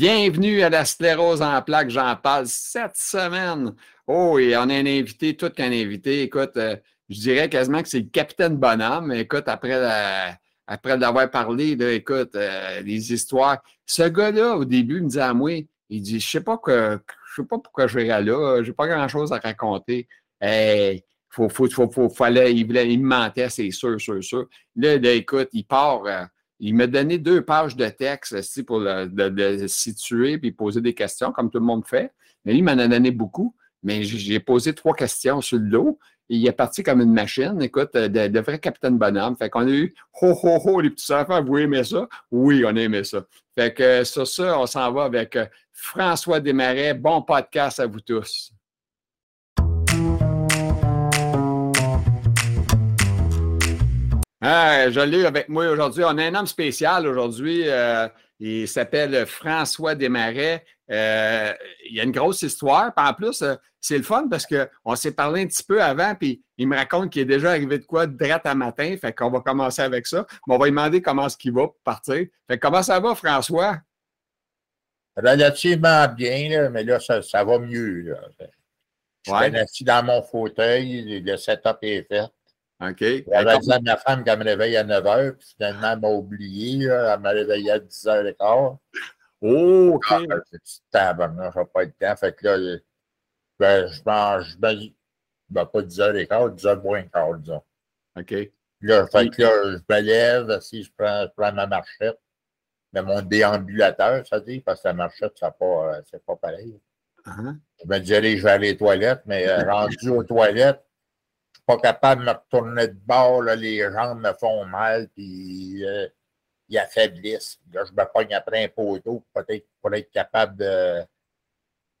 Bienvenue à la sclérose en plaques, j'en parle cette semaine. Oh, et on a un invité, tout qu'un invité. Écoute, euh, je dirais quasiment que c'est le capitaine Bonhomme. Écoute, après, après l'avoir parlé, écoute, euh, les histoires. Ce gars-là, au début, me disait à moi, il dit, je sais pas que, je sais pas pourquoi je vais là, j'ai pas grand-chose à raconter. il faut, faut, faut, fallait, il, voulait, il me mentait, c'est sûr, sûr, sûr. Là, écoute, il part. Euh, il m'a donné deux pages de texte aussi pour le, situer puis poser des questions, comme tout le monde fait. Mais lui, il m'en a donné beaucoup. Mais j'ai posé trois questions sur le dos. Et il est parti comme une machine. Écoute, de, de vrai capitaine bonhomme. Fait qu'on a eu ho, ho, ho, les petits enfants, vous aimez ça? Oui, on a aimé ça. Fait que sur ça, on s'en va avec euh, François Desmarais. Bon podcast à vous tous. Ah, je l'ai avec moi aujourd'hui. On a un homme spécial aujourd'hui. Euh, il s'appelle François Desmarais. Euh, il y a une grosse histoire. Puis en plus, euh, c'est le fun parce qu'on s'est parlé un petit peu avant, puis il me raconte qu'il est déjà arrivé de quoi de à matin. Fait qu'on va commencer avec ça. Mais on va lui demander comment est-ce qu'il va pour partir. Fait comment ça va, François? Relativement bien, mais là, ça, va mieux. Je suis assis dans mon fauteuil, le setup est fait. OK. J'avais dit à ma femme qu'elle me réveille à 9 h, puis finalement, elle m'a oublié. Elle m'a réveillé à 10 h 15 Oh, OK. Ah, c'est table, je n'ai pas le temps. Fait que là, ben, je mange, ben, ben, pas 10 h 15 10 h moins quart, disons. OK. Là, fait que là, je me lève, si je prends, je prends ma marchette, mais mon déambulateur, ça dit, parce que la marchette, c'est pas, euh, pas pareil. Uh-huh. Je me dis, allez, je vais aller aux toilettes, mais euh, rendu aux toilettes, pas capable de me retourner de bord, les jambes me font mal, puis euh, ils affaiblissent. Là, je me pogne après un poteau, peut-être pour être capable de,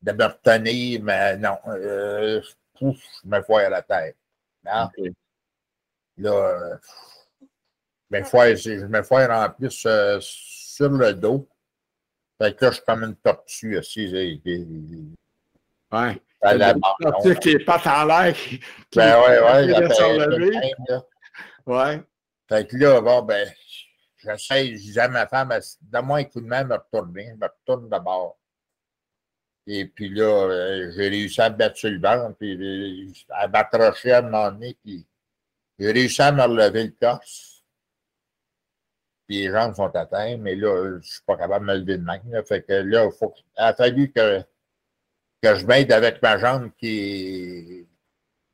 de me retenir, mais non, euh, je me vois à la tête. Là, je me foire, je me foire en plus euh, sur le dos. Fait que là, je suis comme une tortue aussi. Ouais. À la bande. qui est pas en l'air. Ben ouais, ouais. Ouais. Fait que là, bon, ben, j'essaie, je disais à ma femme, donne-moi un coup de main, me retourner. Je me retourne d'abord. Et puis là, euh, j'ai réussi à me battre sur le ventre, puis euh, à m'accrocher à un moment donné, puis j'ai réussi à me relever le torse. Puis les jambes sont atteintes, mais là, je ne suis pas capable de me lever de main. Fait que là, il a fallu que que je m'aide avec ma jambe qui,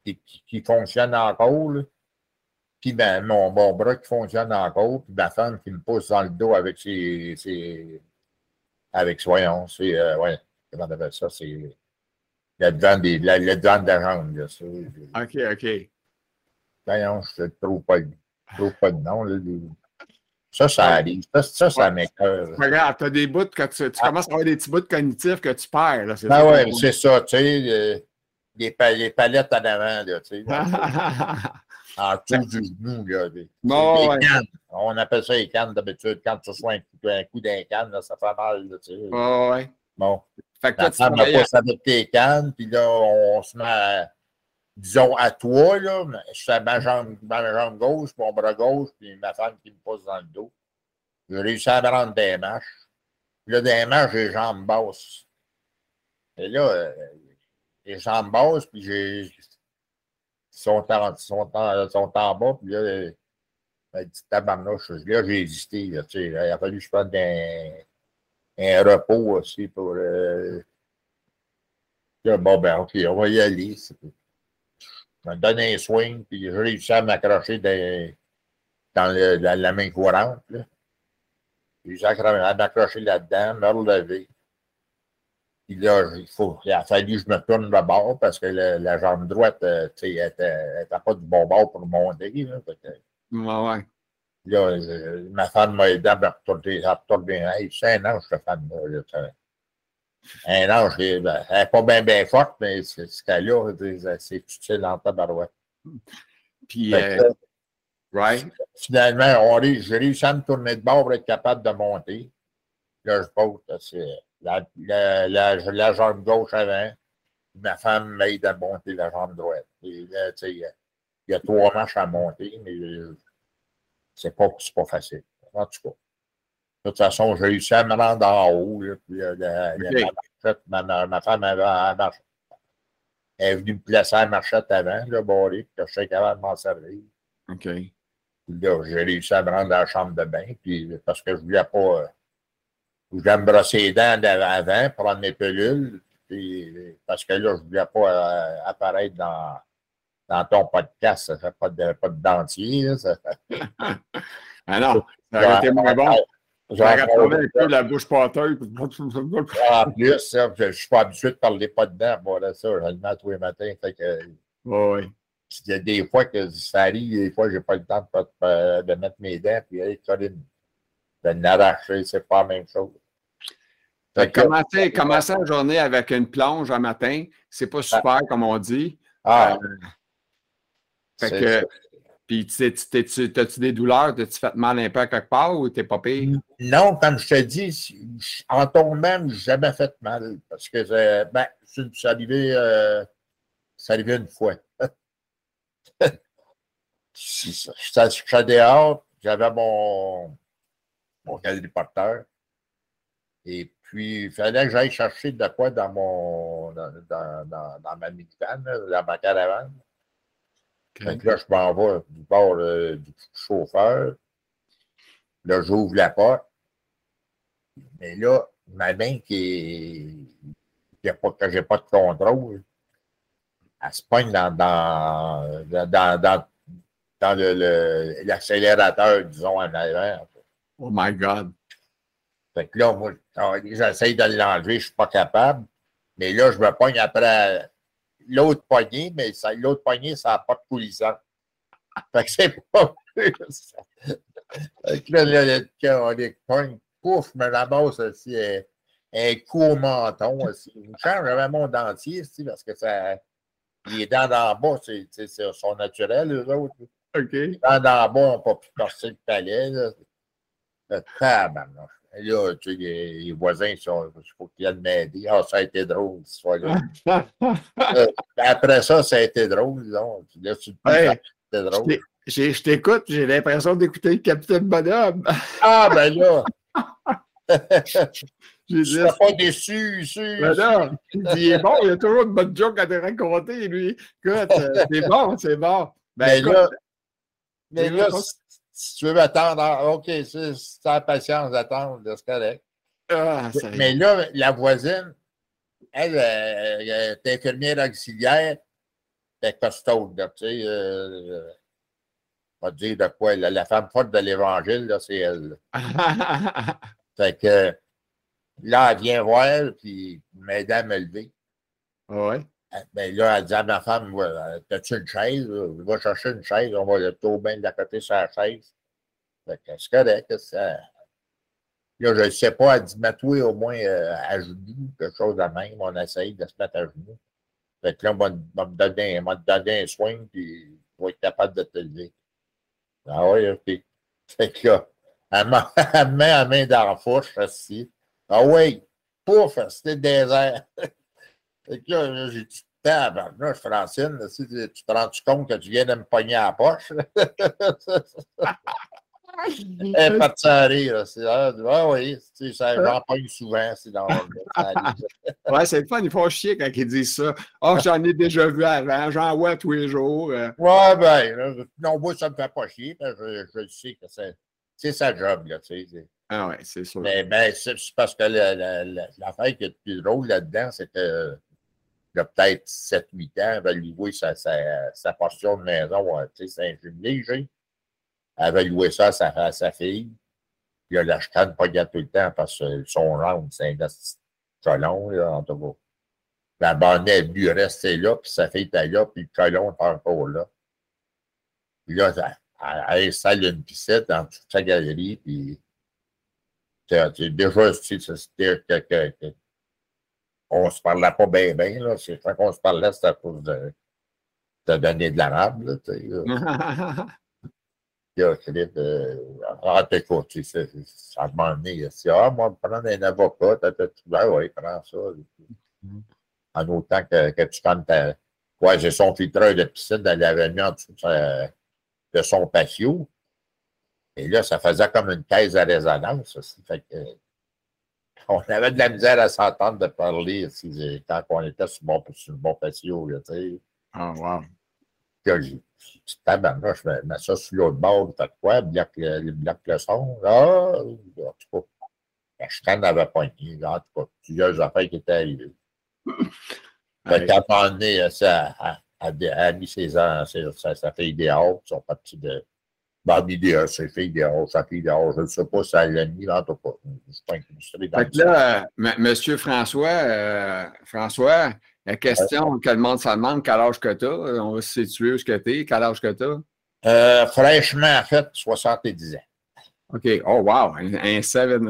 qui, qui fonctionne encore. Puis ben, mon bon bras qui fonctionne encore, puis ma femme qui me pousse dans le dos avec ses. ses avec, voyons, c'est. Euh, ouais, comment on appelle ça? C'est le devant, des, le devant de la jambe. Là, ça, OK, OK. Voyons, je ne trouve pas, trouve pas de nom. Là, ça, ça arrive. Ça, ça, ça m'écoeure. Regarde, tu as des bouts que tu, tu ah. commences à avoir des petits bouts cognitifs que tu perds. Là, ben oui, c'est ça. Tu sais, les, les, palettes en avant, là, tu sais. en dessous du genou, là. Les, ouais. cannes. On appelle ça les cannes d'habitude. Quand tu reçois un coup, un coup d'un canne, là, ça fait mal, là, tu sais. Oh, ouais. Bon. Fait que toi, tu pousse avec tes cannes, puis là, on se met à disons, à toi, là, fais ma jambe, ma jambe gauche, mon bras gauche, puis ma femme qui me pousse dans le dos. J'ai réussi à me rendre des marches. Puis là, des marches, j'ai les jambes basses. Et là, euh, les jambes basses, puis j'ai. Ils sont en, sont, en, sont bas, puis là, euh, elle dit tabarnouche. Là, j'ai hésité. Là, il a fallu que je prenne un, un repos aussi pour. Euh, bon, ben, OK, on va y aller me donne un swing, puis j'ai réussi à m'accrocher dans la, main courante. J'ai réussi à m'accrocher là-dedans, me relever. Puis là, il, faut, il a fallu que je me tourne de bord parce que la, jambe droite, euh, tu sais, elle n'était pas du bon bord pour monter. Là, ouais, ouais. Là, ma femme m'a aidé à me retourner. Retourner. Hey, c'est un ange, cette femme-là. Un ange, ben, elle n'est pas bien forte, mais ce qu'elle a, c'est utile dans ta barouette. Puis, euh, right. Finalement, j'ai réussi à me tourner de bord pour être capable de monter. Là, je pose, c'est la, la, la, jambe gauche avant. Ma femme m'aide à monter la jambe droite. il y, a trois marches à monter, mais c'est pas, pas facile. En tout cas. De toute façon, j'ai réussi à me rendre en haut. Là, puis, euh, la- ma, marchette, ma, femme avait la elle est venue me placer à la marchette avant, là, barré, puis que je suis capable de m'en servir. OK. Puis là, j'ai réussi à me rendre dans la chambre de bain, puis parce que je voulais pas. euh, je voulais me brosser les dents avant, prendre mes pilules, puis parce que là, je voulais pas euh, apparaître dans, dans ton podcast. Ça fait pas de, pas de dentier. là, ça fait- Ah non, ça aurait été moins bon. Encore- retrouvé un peu la bouche pâteuse. En plus, je ne suis pas habitué de parler pas dedans. Bon, là, ça, je le mets tous les matins. Fait que, Oui. il y a des fois que ça arrive, des fois, j'ai pas le temps de, mettre mes dents, puis hey, Colin, de l'arracher, c'est pas la même chose. Fait que- Commencer, commencer la journée avec une plonge un matin, c'est pas super, comme on dit. ah, Euh, fait que. Puis, t'as-tu des douleurs? T'as-tu fait mal un peu à quelque part ou t'es pas pire? Non, comme je te dis, en tombant, je n'ai jamais fait mal. Parce que ben, c'est c'est arrivé, euh, arrivé une fois. J'étais dehors, j'avais mon, mon quadriporteur. Et puis, il fallait que j'aille chercher de quoi dans mon dans, ma minivan, dans ma caravane. Fait que là, je m'en vais du bord euh, du chauffeur. Là, j'ouvre la porte. Mais là, ma main qui est. que j'ai pas de contrôle, elle se pogne dans, dans, dans, dans, dans l'accélérateur, disons, en avant. Oh my God. Fait que là, moi, j'essaye de l'enlever, je ne suis pas capable. Mais là, je me pogne après l'autre poignée, mais l'autre poignée, ça n'a pas de coulissant. Fait que c'est pas plus. Fait que là, là, là, on les pogne, pouf, je me ramasse aussi un, un coup au menton. Aussi. Une chance, j'avais mon dentier, aussi, parce que ça, les dents d'en bas, c'est, sont naturelles, eux autres. Les dents d'en bas n'ont pas pu percer le palais. Là. Le tabarnak. Et Là, tu sais, les, les voisins, il faut qu'ils viennent m'aider. Ah, ça a été drôle, cette fois-là. Euh, Après ça, ça a été drôle, disons. Là, tu te Hey, ça a été drôle. Je t'écoute, j'ai l'impression d'écouter le capitaine Bonhomme. Ah, ben là! Je ne pas déçu, sûr. ben là, il est bon, il y a toujours une bonne joke à te raconter, lui. Écoute, euh, c'est bon, c'est bon. Ben, Mais écoute, là, mais là, si, tu veux attendre, ah, OK, c'est ta patience d'attendre, c'est correct. ah, ça y est. Mais là, la voisine, elle, euh, elle est infirmière auxiliaire, elle est costaud, là, tu sais. Euh, on va te dire de quoi, la femme forte de l'Évangile, c'est elle. là. Fait que là, elle vient voir, puis m'aider à me lever. ouais? Ben là, elle dit à ma femme, Ouais, as-tu une chaise? là? Va chercher une chaise, on va le taux bien la côté sur la chaise. Fait que c'est correct. Là, je ne sais pas, elle dit, mets-toi au moins euh, à genoux, quelque chose de même. On essaye de se mettre à genoux. Fait que là, on va, me donner, on va donner un swing, puis vas être capable de te lever. Ah. Fait que là, elle me met la main dans la fourche. Ah oui, pouf, c'était désert. Fait que là, j'ai dit, tabarnouche, Francine, si tu tu te rends compte que tu viens de me pogner à la poche? Elle est partie à rire. ah, ah oui, tu sais, ça, j'en pogne souvent. C'est dans. Ouais, c'est le fun, ils font chier quand ils disent ça. Oh, j'en ai déjà vu avant, j'en vois tous les jours. euh. ouais, ben, non, moi, ça me fait pas chier. parce que je, je sais que c'est, sa job, là, tu sais. Ah ouais, c'est sûr. Mais ben, c'est parce que la- la- la- l'affaire qui est le plus drôle là-dedans, c'est que il a peut-être 7-8 ans, elle avait loué sa, sa, portion de maison, euh, tu sais, c'est un jume léger. Elle avait loué ça à sa, à sa fille. Puis elle la chicane pas tout le temps parce que son round, c'est un colon, là, en tout cas. La bonne est venue rester là, puis sa fille était là, puis le colon était encore là. Puis là, elle, elle installe une piscine dans toute sa galerie, puis c'est- déjà, tu sais, c'était on se parlait pas bien, bien, là. C'est quand on se parlait, c'était à cause de, de donner de l'arabe, là, tu sais. là. Puis là, Philippe, euh, ah, t'écoutes, tu sais, ça a demandé, il a dit, ah, moi, prendre un avocat, t'as tout, ah, oui, prends ça. En autant que, que tu prennes ta, ouais, j'ai son filtreur de piscine, elle l'avait mis en dessous de, sa- de son patio. Et là, ça faisait comme une caisse à résonance aussi. Fait que, on avait de la misère à s'entendre de parler aussi, quand on était sur, mon, sur le bon patio. Là, tu sais. Ah, wow. Là, j'ai dit, tabarnak, je mets ça sur l'autre bord, fait quoi? Bloc le, le, bloc le son. Ah, en tout cas, chicane n'avait pas été. En tout cas, plusieurs affaires qui étaient arrivées. Fait qu'à un moment donné, ça a, a, a mis ses, ses, sa, sa fille dehors, ils sont partis de. Mis dehors, ses filles dehors, sa fille dehors, je ne sais pas si ça l'a mis, en tout cas. Je suis pas illustré dans Fait que là, M- Monsieur François, euh, François, la question que le monde se demande, quel âge que tu as? On va se situer où ce que tu es, quel âge que tu as? Euh, fraîchement, en fait, 70 ans. OK. Oh, wow. Un, un 7.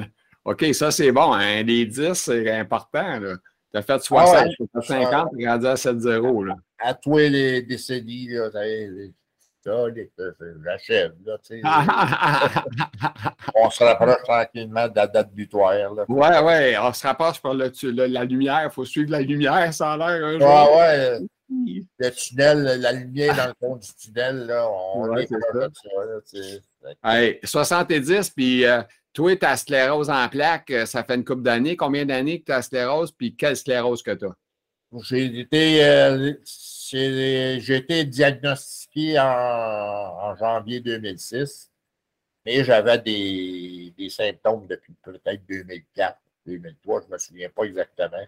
OK, ça, c'est bon. Un des 10, c'est important. Tu as fait 60, Ah ouais. tu as fait 50, tu es rendu à 7-0. là. À toi les décennies, là, j'achève. On se rapproche tranquillement de la date butoir, là. ouais, ouais. On se rapproche par le, tu- le- la lumière. Il faut suivre la lumière, ça a l'air jour. Ah ouais, le tunnel, la lumière dans le fond du tunnel, là, on Ouais, est ça. là, tu sais. Hey, 70, puis euh, toi, ta sclérose en plaques, euh, ça fait une couple d'années. Combien d'années que tu as sclérose, puis quelle sclérose que tu as? J'ai été, euh, j'ai été diagnostiqué en, en janvier 2006, mais j'avais des, des symptômes depuis peut-être 2004, 2003, je ne me souviens pas exactement.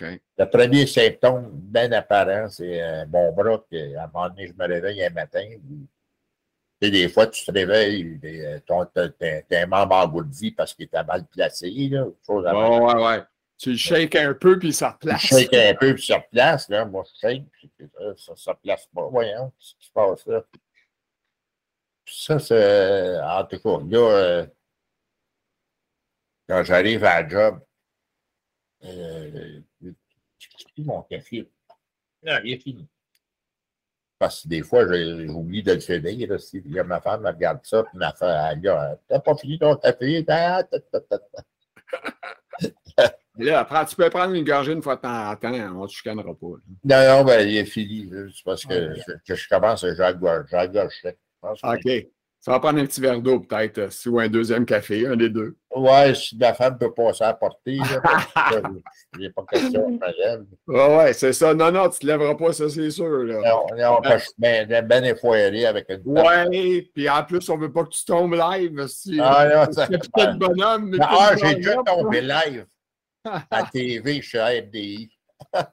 Le premier symptôme bien apparent, c'est euh, mon bras, que, à un moment donné, je me réveille un matin. des fois, tu te réveilles, t'as un membre engourdi parce qu'il était mal placé. Là, chose à Ouais, ouais, ouais. Tu le shakes un peu, puis ça replace. shake un peu, puis ça replace. Là. Moi, je shake, puis euh, ça ne place pas. Voyons, qu'est-ce qui se passe là? Puis ça, c'est. En tout cas, là, euh, quand j'arrive à la job, euh, j'ai mon café. Non, il est fini. Parce que des fois, j'oublie de le finir. Là, si là, ma femme elle regarde ça, puis ma femme, elle dit Ah, T'as pas fini ton café? Ta, ta, ta, ta. Là, après, tu peux prendre une gorgée une fois de temps en temps. On ne te chicanera pas. là. Non, non, ben, il est fini. C'est parce que, je, que je commence à que- OK. Ça va prendre un petit verre d'eau, peut-être, euh, si- ou un deuxième café, un des deux. Ouais, si ma femme peut passer à parce que il n'y a pas question de madame. Ouais, ouais, c'est ça. Non, non, tu ne te lèveras pas, ça, c'est sûr. Là. Non, non, parce que bien, bien effoiré avec une Ouais, puis en plus, on ne veut pas que tu tombes live. Si, Ah, non, ça- Capitaine Bonhomme. mais Ah, j'ai déjà tombé live à TV chez RDI.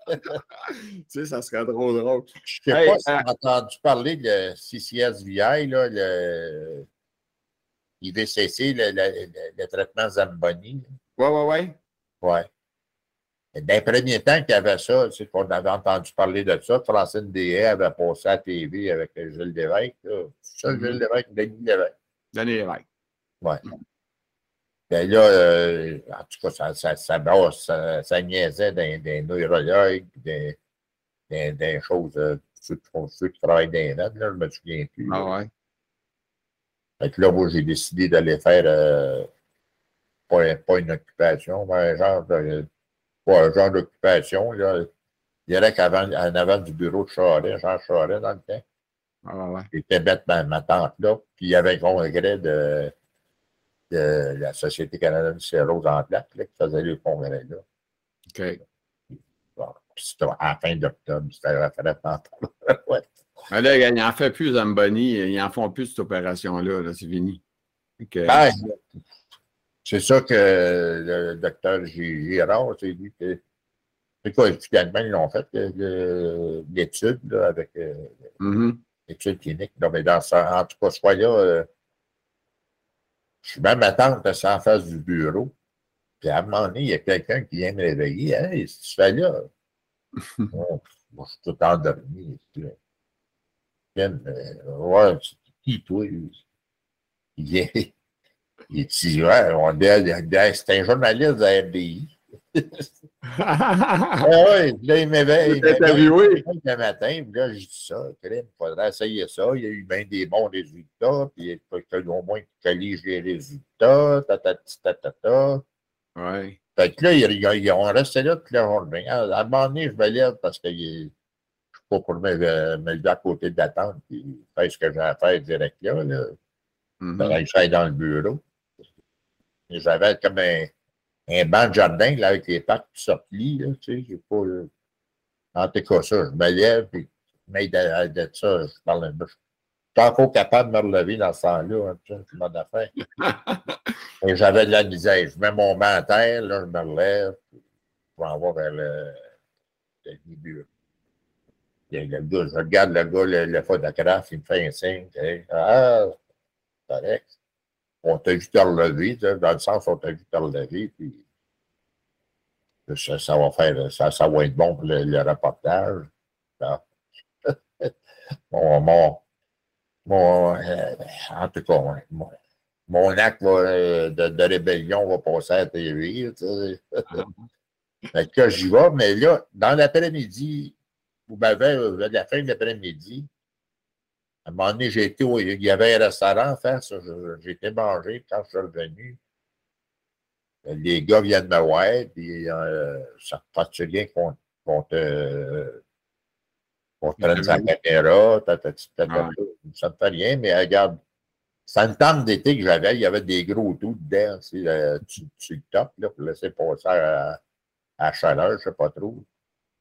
Tu sais, ça serait trop drôle. Je ne sais Hey, pas si tu euh, as entendu parler de CCSVI, là, le IVCC, le, le, le- le traitement Zamboni. Ouais, ouais, ouais. Oui. Dans les premiers temps qu'il y avait ça, c'est qu'on avait entendu parler de ça. Francine Deshaies avait passé à la TV avec Gilles Lévesque. là. Ça, Mhm. Gilles Lévesque, Denis Lévesque. Denis Lévesque. Ben là, euh, en tout cas, ça, ça, ça, brosse, ça, ça niaisait des, des neurologues, des, des, des choses, euh, ceux, ceux qui travaillent dans les notes, là, je me souviens plus. Ah là. ouais. Fait que là, moi, j'ai décidé d'aller faire euh, pas, pas une occupation, mais un genre de, pas un genre d'occupation. Là. Y aurait qu'avant, en avant du bureau de Charest, Jean Charest, dans le temps. Ah ouais. J'étais bête ma, ma tante là. Puis il y avait un congrès de, de la Société canadienne de sclérose en plaques là, qui faisait le congrès là. OK. Bon, c'était à la fin d'octobre, c'était la ouais. Mais là, il n'en fait plus, Zamboni. Ils n'en font plus, cette opération-là. Là, c'est fini. OK. Ben, c'est ça que le docteur Girard, c'est lui que. C'est quoi, finalement, ils l'ont fait, l'étude, là, avec euh, Mhm. l'étude clinique. Non, mais dans ça, en tout cas, fois-là, euh, je suis même à tante en face du bureau. Puis à un moment donné, il y a quelqu'un qui vient me réveiller. Hey, que tu fais là? Bon, moi, je suis tout endormi. Euh, ouais, qui, toi? Il vient. Il dit, ouais, on dit, c'est un journaliste de la RDI. Ah ouais, là, il m'éveille. interviewé. Le matin, puis là, je dis ça, il faudrait essayer ça. Il y a eu bien des bons résultats, puis il faut que au moins qu'ils colligent les résultats, ta ta ta ta ta. Ouais. Fait que là, ils, ont resté là toute la journée. À à un moment donné, je me lève parce que je ne suis pas pour me, me lever à côté de la tente et faire ce que j'ai à faire direct là. là. Mm -hmm. dans le bureau. J'avais comme un, un, banc de jardin là, avec les pattes qui sortent-lit. Tu sais, j'ai pas. En tout cas, ça, je me lève, puis mais de, de, ça, je parle un peu. Je suis encore capable de me relever dans ce temps-là, hein, tu sais, d'affaires. Et j'avais de la misère. Je mets mon banc à terre, là, je me relève, pour en voir vers le, le début. Le, le gars, je regarde le gars, le, le photographe, il me fait un signe. Ah, correct. On t'a vu te relever, dans le sens où on t'a vu te relever, puis ça, ça, va faire, ça, ça va être bon pour le, le reportage. mon, mon, mon euh, en tout cas, mon, mon acte va, de, de, rébellion va passer à la TV. Que j'y vais, mais là, dans l'après-midi, vous m'avez, à la fin de l'après-midi, à un moment donné, j'ai été, il y avait un restaurant en face, j'ai été manger quand je suis revenu. Les gars viennent me voir, puis euh, ça fait bien qu'on qu te, qu te prenne sa caméra, ça ne fait rien, mais regarde, c'est une tente d'été que j'avais, il y avait des gros trous dedans, tu, tu le top, là, pour laisser passer à, à chaleur, je ne sais pas trop.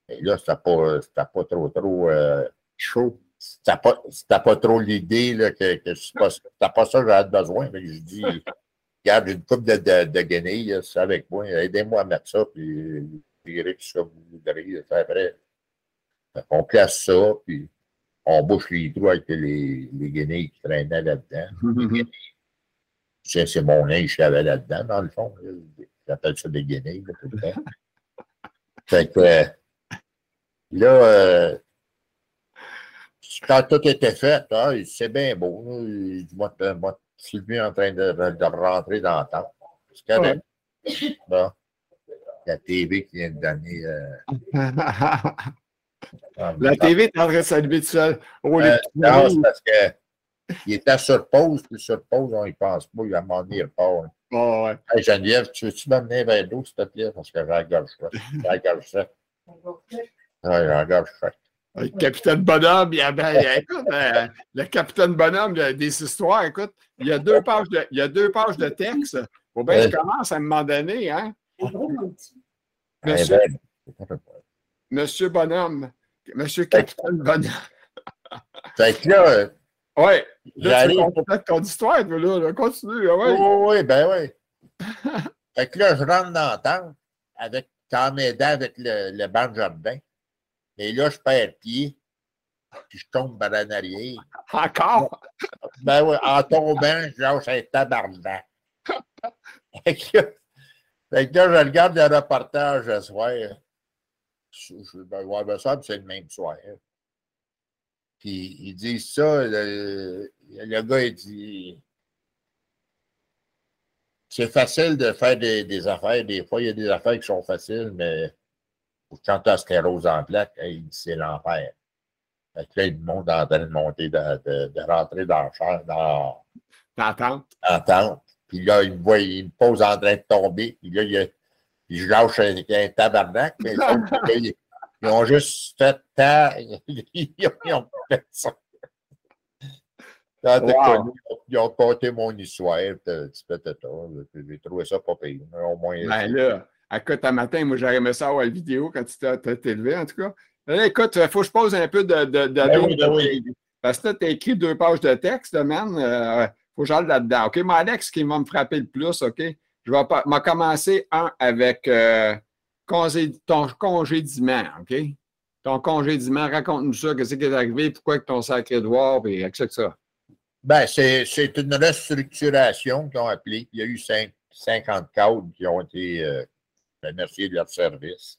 Et là, c'était pas, pas trop, trop euh, chaud. C'était pas, pas trop l'idée que, que c'était pas ça que j'avais besoin. Mais je dis, regarde, j'ai une coupe de, de, de guenilles, c'est avec moi, aidez-moi à mettre ça, puis je dirais que ça vous voudrez. Après, on place ça, puis on bouche les trous avec les, les guenilles qui traînaient là-dedans. c'est mon linge qui avait là-dedans, dans le fond. J'appelle ça des guenilles, tout le temps. Fait que là, euh, quand tout était fait, hein, c'est bien beau. Moi, moi, je suis venu en train de, de rentrer dans le temps. C'est correct. Bon. La TV qui vient de donner. Euh... la TV est en train de s'allumer tout seul. Oh, euh, non, c'est parce qu'il était sur pause, puis sur pause, on n'y pense pas. Il a demandé il repart. Oh, ouais. Hey, Geneviève, tu veux-tu m'amener vers l'eau, s'il te plaît? Parce que j'ai la gorge faite. J'ai la gorge faite. Oui, j'ai la gorge faite. Le capitaine Bonhomme, il y a, ben, écoute, euh, le capitaine Bonhomme, il y a des histoires, écoute, il y a deux pages de, il y a deux pages de texte. Faut bien que je commence à un moment donné, hein? Monsieur, Monsieur Bonhomme, Monsieur Capitaine Bonhomme. Fait que là, oui. Tu complètes ton histoire, là, là. Continue. Ouais. Oui, oui, ben oui. fait que là, je rentre dans la tente avec, en m'aidant avec le, le banc Et là, je perds pied. Puis je tombe par en arrière. Encore? Ben oui, en tombant, je lâche un tabarnak. fait, que, fait que là, je regarde le reportage ce soir. Je, je, ben, ouais, ben ça, c'est le même soir. Puis ils disent ça, le, le gars, il dit c'est facile de faire des, des, affaires. Des fois, il y a des affaires qui sont faciles, mais quand tu as sclérose en plaque, c'est l'enfer. Fait que là, le monde est en train de monter, de, de, de rentrer dans le champ, dans, la tente. En tente. Puis là, il me voit, il me pose en train de tomber. Puis là, il, il je lâche un, un tabarnak. Mais ils, ils ont juste fait tant. Ils ont fait ça. Wow. Ils ont compté mon histoire, petit peu J'ai trouvé ça pas pire. Au moins. Ben là, écoute, un matin, moi, j'aurais aimé ça voir la vidéo quand tu t'es levé, en tout cas. Là, écoute, il faut que je pose un peu de, de, de, ben oui, ben oui. Parce que tu as écrit deux pages de texte, man. Il euh, faut que j'aille là-dedans. OK, moi, Alex, qui va me frapper le plus, OK? Je vais pas, commencer un avec euh, ton congédiement, OK? Ton congédiement, raconte-nous ça, qu'est-ce qui est arrivé, pourquoi ton sacré devoir, et etc. Ben, c'est une restructuration qu'ils ont appelée. Il y a eu 50 cadres qui ont été euh, remerciés de leur service.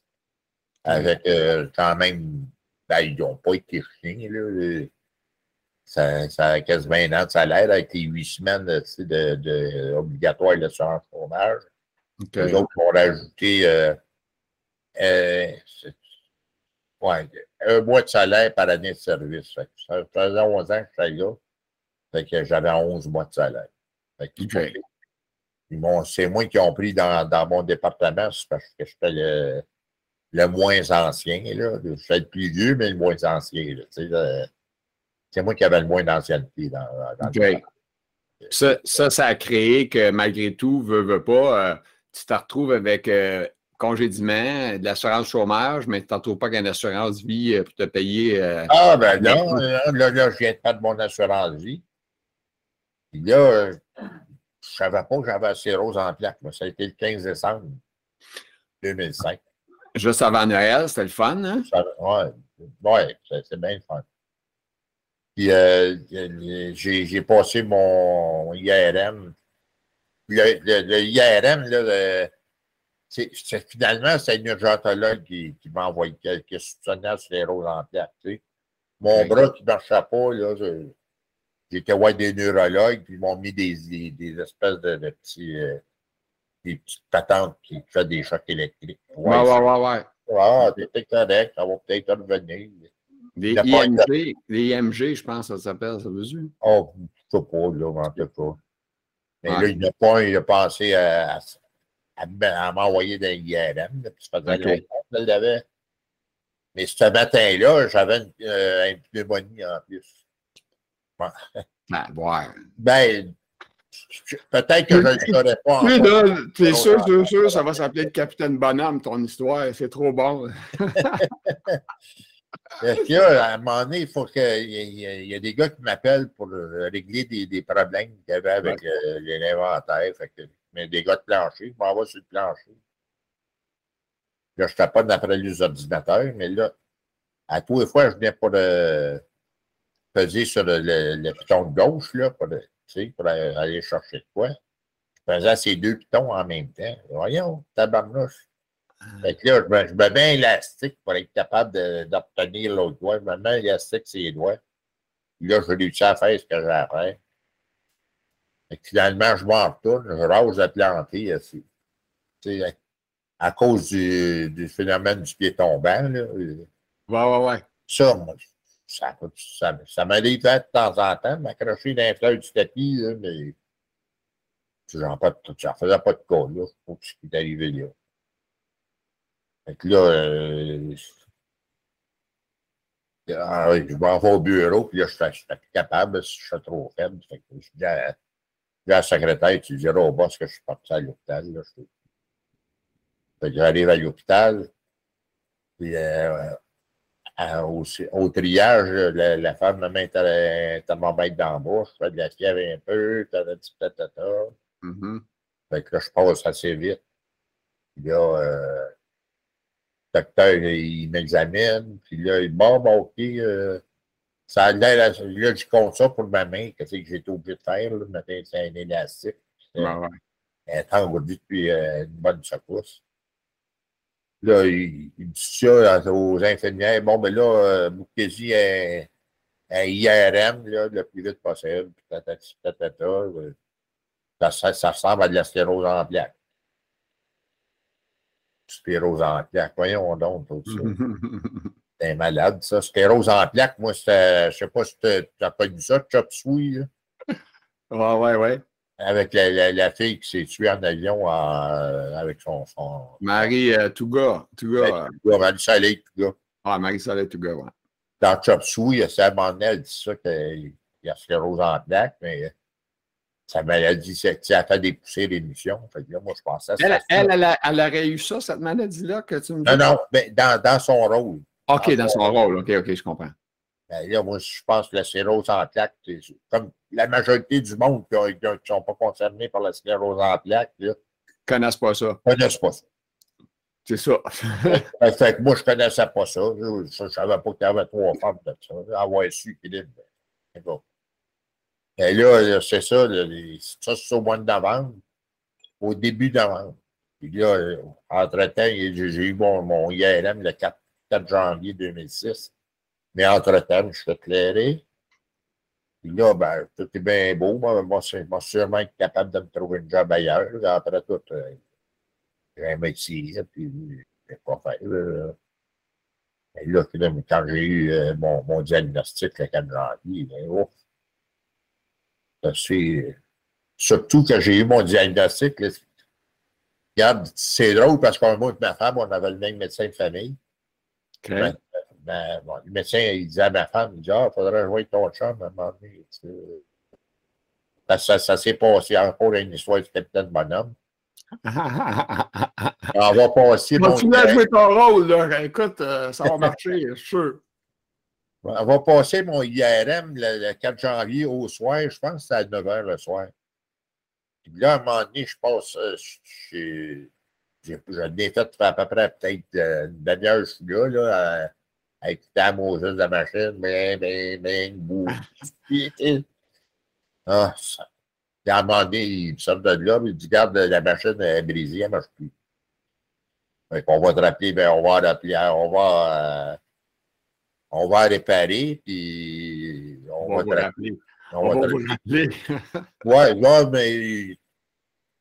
Avec euh, quand même, ben, ils n'ont pas été chiens. Là, ça, ça, a quasiment un an de salaire avec les huit semaines de, de, de obligatoires de chômage. Okay. Les autres ont rajouté euh, euh, ouais, un mois de salaire par année de service. Ça faisait 11 ans que j'étais là. Fait que j'avais 11 mois de salaire. Okay. C'est moi qui ont pris dans, dans mon département, c'est parce que j'étais le, le moins ancien. Là. Je suis le plus vieux, mais le moins ancien. C'est moi qui avais le moins d'ancienneté dans, dans okay. Ça, ça, ça, a créé que malgré tout, veut, veut pas, euh, tu te retrouves avec euh, congédiement, de l'assurance chômage, mais tu n'en trouves pas qu'une assurance vie euh, pour te payer. ah, ben non, là, là, je viens de perdre mon assurance vie. Puis là, je ne savais pas que j'avais assez rose en plaque. Ça a été le 15 décembre 2005. Juste avant Noël, c'était le fun, hein? Oui, ouais, c'est bien le fun. Puis euh, j'ai passé mon IRM. Le, le, IRM, là, finalement, c'est une urgentologue qui, qui m'a envoyé quelques soupçonnaires sur les roses en plaques. Mon bras qui ne marchait pas, là, j'étais voir des neurologues, puis ils m'ont mis des, des, espèces de, petits. Euh, des petites patentes qui font des chocs électriques. Ouais, ouais, ouais, ouais. Ah, t'es correct, ça va peut-être revenir. Les IMG, les IMG, je pense que ça s'appelle, ça veut dire? Oh, je sais pas, là, en tout cas. Mais là, il n'a pas, il a pensé à, à, m'envoyer dans l'IRM, puis ça faisait okay. longtemps l'avait. Mais ce matin-là, j'avais une, euh, une, pneumonie en plus. Ben, ouais. Ben, peut-être que je ne le saurais pas. Oui, là, t'es sûr, sûr, sûr, ça va s'appeler le Capitaine Bonhomme, ton histoire. C'est trop bon. là, à un moment donné, il faut qu'il y, y, a des gars qui m'appellent pour régler des, des problèmes qu'il y avait avec l'inventaire. Mais des gars de plancher, je m'en vais sur le plancher. Là, je pas d'après les ordinateurs, mais là, à tous les fois, je venais pour le, peser sur le, le, piton de gauche, là, pour, pour aller chercher de quoi. Je faisais ces deux pitons en même temps. Voyons, tabarnouche. Fait que là, je me, je me mets élastique pour être capable d'obtenir l'autre doigt. Je me mets élastique sur les doigts. Là, je réussis à faire ce que j'ai à faire. Et finalement, je m'en retourne, je rase la plantée aussi. sais, à cause du, du, phénomène du pied tombant. Là, ouais, ouais, ouais. Ça, moi, ça, ça, ça m'arrive de temps en temps m'accrocher dans les fleurs du tapis, là, mais j'en faisais pas de cas, là, pour ce qui est arrivé là. Fait que là, euh, ah, je vais avoir au bureau, puis là, je suis plus capable, si je suis trop faible. Fait que je dis à, la secrétaire, tu diras au boss que je suis parti à l'hôpital. Là, fait que j'arrive à l'hôpital, puis euh, au, au, triage, la, la femme me met un thermomètre dans la bouche, je fais de la fièvre un peu, tatata. Mm -hmm. Fait que là, je passe assez vite. Puis là, euh, le docteur, il m'examine, puis là, il dit Bon, bon, OK, euh, ça a l'air. Là, je compte ça pour ma main, qu'est-ce que j'étais obligé de faire, là, matin, c'est un élastique. Ouais. Elle est engourdie depuis euh, une bonne secousse. Là, il, il, dit ça aux infirmières. Bon, ben là, euh, Boukesi est un IRM, là, le plus vite possible. Ça, ça, ça ressemble à de la sclérose en plaques. Sclérose en plaques. Voyons donc, tout ça. T'es malade, ça. Sclérose en plaques, moi, je ne sais pas si tu n'as pas vu ça, Chop Suey. Ouais, ouais, ouais avec la, la, la, fille qui s'est tuée en avion en, avec son. son Marie euh, Touga. Touga. Touga, Marie-Soleil Touga. Ah, Marie-Soleil Touga, ouais. Dans Chop Suey, ça elle dit ça qu'il y a sclérose en plaques, mais sa maladie, ça a fait des poussées d'émission. Fait que là, moi, je pensais elle, elle, elle, aurait eu ça, cette maladie-là, que tu me dis? Non, non, mais dans, dans son rôle. OK, dans, dans son, son rôle. OK, OK, je comprends. Ben là, moi, je pense que la sclérose en plaques, comme la majorité du monde qui ne sont pas concernés par la sclérose en plaques, ne connaissent pas ça. Connaissent pas ça. C'est ça. fait que moi, je ne connaissais pas ça. Je ne savais pas qu'il y avait trois femmes de ça. Avoir su qu'il est. Et là, c'est ça, ça c'est au mois de novembre, au début novembre. Puis là, entre-temps, j'ai eu mon, mon IRM le 4, 4 janvier 2006. Mais entre-temps, je suis éclairé. Puis là, ben, tout est bien beau. Moi, moi, je suis sûrement être capable de me trouver une job ailleurs. Après tout, euh, j'ai un métier, puis je vais pas faire. Là. Et là, quand j'ai eu euh, mon, mon, diagnostic le 4 janvier, ben, oh, c'est surtout que j'ai eu mon diagnostic. Là, regarde, c'est drôle parce que moi et ma femme, on avait le même médecin de famille. Okay. Ben, ben, bon, le médecin, il disait à ma femme, il dit Ah, il faudrait jouer ton chum à un moment donné. Parce que ça, ça s'est passé encore une histoire du capitaine Bonhomme. On va passer. mon Continue à jouer ton rôle, là? Écoute, euh, ça va marcher, je suis sûr. On va passer mon IRM le, le 4 janvier au soir. Je pense que c'est à 9 h le soir. Puis là, à un moment donné, je passe. euh, je- j'ai- J'en ai fait à peu près peut-être euh, une demi-heure, je suis là, là, écouter la Moses de la machine. Mais, mais, bouh. Ah, ça. Puis à un moment donné, il sort de là, il dit Garde, la machine est brisée, elle ne marche plus. Fait qu'on va te rappeler, ben, on va rappeler, on va. euh, on va réparer, puis on, On va va te rappeler. on On va va te rappeler. Ouais, là, mais il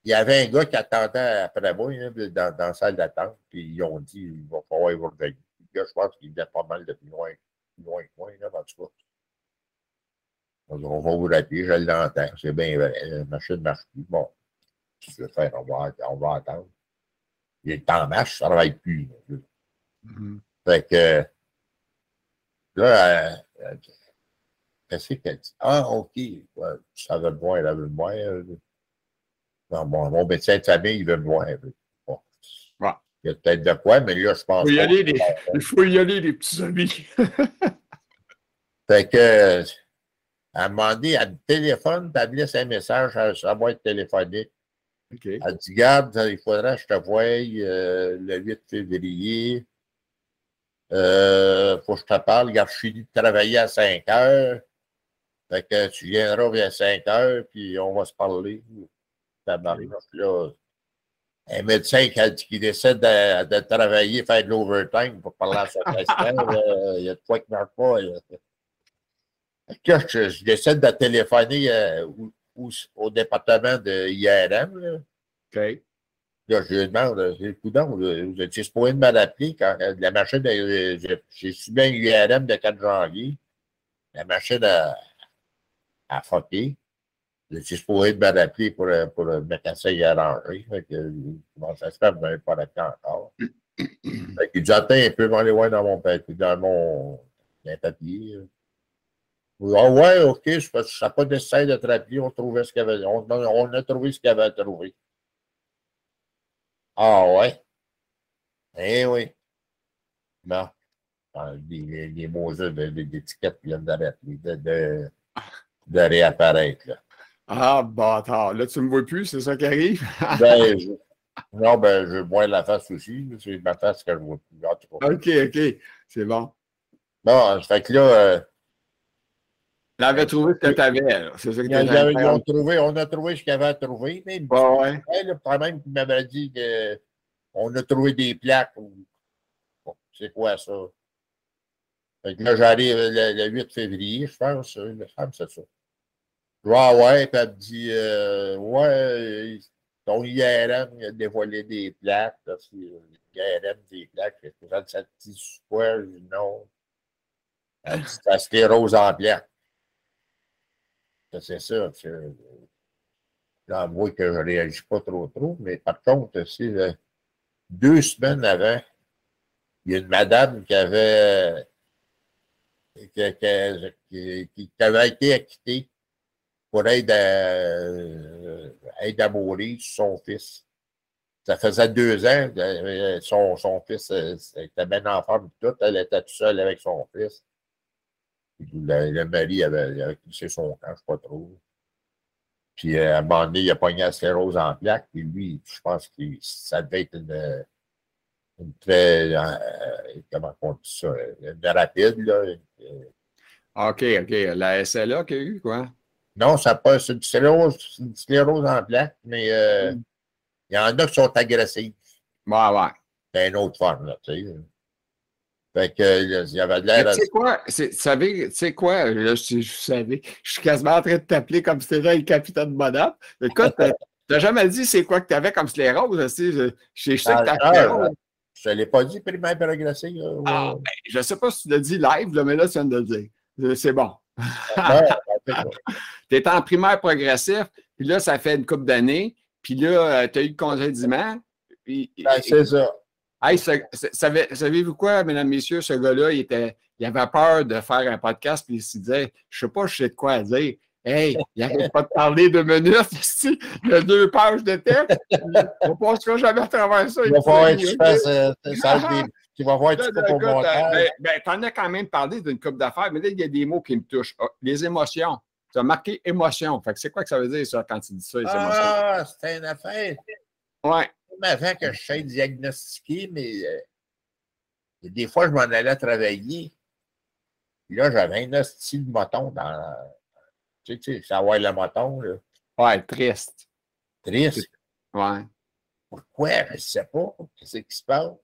y avait un gars qui attendait après moi là, dans, dans la salle d'attente, puis ils ont dit il va falloir vous revenir. Gars, je pense qu'il venait pas mal de plus loin, plus loin que moi, là, en tout cas. On va vous rappeler, je l'entends. C'est bien vrai, la machine ne marche plus. Bon, qu'est-ce que je vais faire? On va, on va attendre. Il est en marche, ça ne travaille plus. là. Mhm. Fait que là, euh, qu'est-ce qu'elle dit? Ah, OK. Ça veut le voir, elle veut le voir. Non, mon, mon médecin de famille, il veut me voir. Bon. Il y a peut-être de quoi, mais là, je pense Faut y aller, les- Il faut y aller, les petits amis. Fait que, à un moment donné, elle me téléphone, elle me laisse un message, ça, ça va être téléphonique. OK. Elle dit, garde, il faudrait que je te voie euh, le 8 février. Euh, faut que je te parle. Garde, je finis de travailler à 5 heures. Fait que tu viendras vers 5 heures, puis on va se parler. Tabarnak, là. Un médecin qui, qu'il essaie de, de travailler, faire de l'overtime pour parler à son patient, là, il y a de quoi qui ne marche pas. je, je décide de téléphoner euh, au, au- au département de IRM. Là. OK. Là, je lui demande, euh, c'est coudon, là, vous étiez supposé de m'adapter quand euh, la machine, euh, j'ai- subi un URM le 4 janvier. La machine a, a fucké. Étiez supposé de m'adapter pour, euh, pour le mécanicien y arranger. Fait que, euh, comment ça se fait, vous n'avez pas adapté encore. fait qu'il dit, attends un peu, je vais aller voir dans mon papier, dans mon dans euh. Ah ouais, OK, que ça pas nécessaire de rappeler, on trouvait ce qu'il avait. On, on a trouvé ce qu'il avait à trouver. Ah ouais? Eh oui. Ah, Les, les, mots d'étiquette viennent d'arrêter, de, de, de réapparaître. Là. Ah, bâtard. Là, tu me vois plus, c'est ça qui arrive? Ben, je- non, ben, je vois la face aussi. C'est ma face que je vois plus. En tout cas. OK, OK. C'est bon. Bon, fait que là, euh, Elle avait trouvé ce que tu avais. C'est ça que ils, ont- trouvé, on a trouvé ce qu'il y avait à trouver, mais ouais. Ouais, le problème qu'il m'avait dit qu'on a trouvé des plaques. Bon, c'est quoi ça? Fait que là, j'arrive le, le 8 février, je pense. Me semble que c'est ça. Je ah ouais, puis elle me dit euh, Ouais, ton IRM a dévoilé des plaques. Là, c'est, euh, L'IRM des plaques. Fait que ça, dit quoi? Je non. Elle dit la sclérose en plaques. C'est ça. c'est- j'avoue que je ne réagis pas trop trop, mais par contre, c'est euh, deux semaines avant, il y a une madame qui avait qui- qui avait été acquittée pour aide à, aide à mourir son fils. Ça faisait deux ans, euh, son, son fils euh, était bien en forme, tout, elle était toute seule avec son fils. Le, le mari avait, avait son camp, je ne sais pas trop. Puis euh, à un moment donné, il a pogné la sclérose en plaques. Puis lui, je pense que ça devait être une, une très. euh, comment on dit ça? Une rapide, là. OK, OK. La SLA qu'il y a eu, quoi? Non, ça pas. C'est une sclérose, une sclérose en plaques, mais euh, Mm. il y en a qui sont agressifs. Ouais, ouais. C'est une autre forme, là, tu sais. Fait que, euh, il y avait de l'air. Tu sais quoi? Tu sais quoi? Là, je, je savais. Je suis quasiment en train de t'appeler comme si c'était le capitaine Bonhomme. Écoute, t'as- t'as jamais dit c'est quoi que tu avais comme sclérose. tu sais, Je, je sais que t'as cœur, sclérose. Je ne l'ai pas dit, primaire progressif. là. Ah, ben, je sais pas si tu l'as dit live, là, mais là, tu viens de le dire. Euh, C'est bon. Ouais. Tu es en primaire progressif, puis là, ça fait une couple d'années, puis là, tu as eu le congédiement. Puis, Ben, c'est ça. Hey, ça- ça- savez- savez-vous quoi, mesdames, messieurs, ce gars-là, il, était, il avait peur de faire un podcast, puis il se disait, je sais pas, je sais de quoi dire, Hey, il n'arrête pas de parler deux minutes. Il y a deux pages de texte. On ne passera jamais à travers ça. Il va falloir que tu fasses euh, ça. Tu vas voir, tu peux pour mon Ben, ben t'en as quand même parlé d'une coupe d'affaires, mais là, il y a des mots qui me touchent. Ah, les émotions. Tu as marqué émotion. Fait que c'est quoi que ça veut dire, ça, quand tu dis ça, les émotions? Ah, c'est une affaire. Ouais. C'est une affaire que je sais diagnostiquer, mais euh, des fois, je m'en allais travailler. Puis là, j'avais un hostie de moton dans. Tu sais, tu sais, savoir le moton, là. Ouais, triste. Triste. Ouais. Pourquoi? Je ne sais pas. Qu'est-ce qui se passe?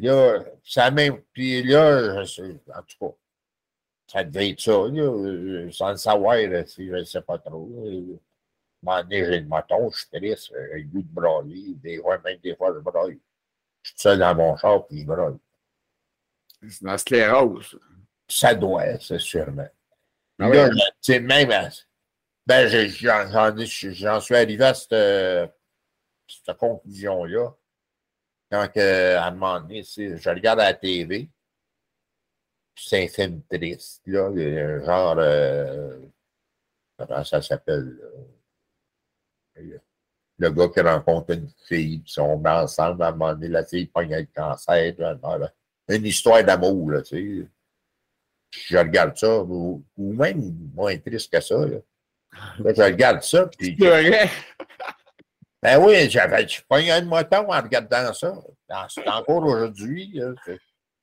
Là, ça même. Puis là, je, en tout cas, ça devait être ça, là, sans le savoir, là, je ne sais pas trop. Là. À un moment donné, j'ai le moton, je suis triste, j'ai le goût de brailler. Des fois, même des fois, je braille. Je suis seul dans mon char, puis je braille. C'est dans la sclérose. Ça doit, c'est sûrement. Ah Là, ouais. tu sais, même, à- ben, j'en suis arrivé à cette, cette conclusion-là. Quand, que, à un moment donné, je regarde à la TV, c'est un film triste, là, genre, euh, comment ça s'appelle, là? Le- le gars qui rencontre une fille, puis ils sont ensemble, à un moment donné, la fille pogne le cancer, alors, là, une histoire d'amour, là, tu sais. Je regarde ça, ou, ou même moins triste que ça, là. Là, je regarde ça, puis. Ben oui, j'avais, je pognais un moton en regardant ça. C'est encore aujourd'hui.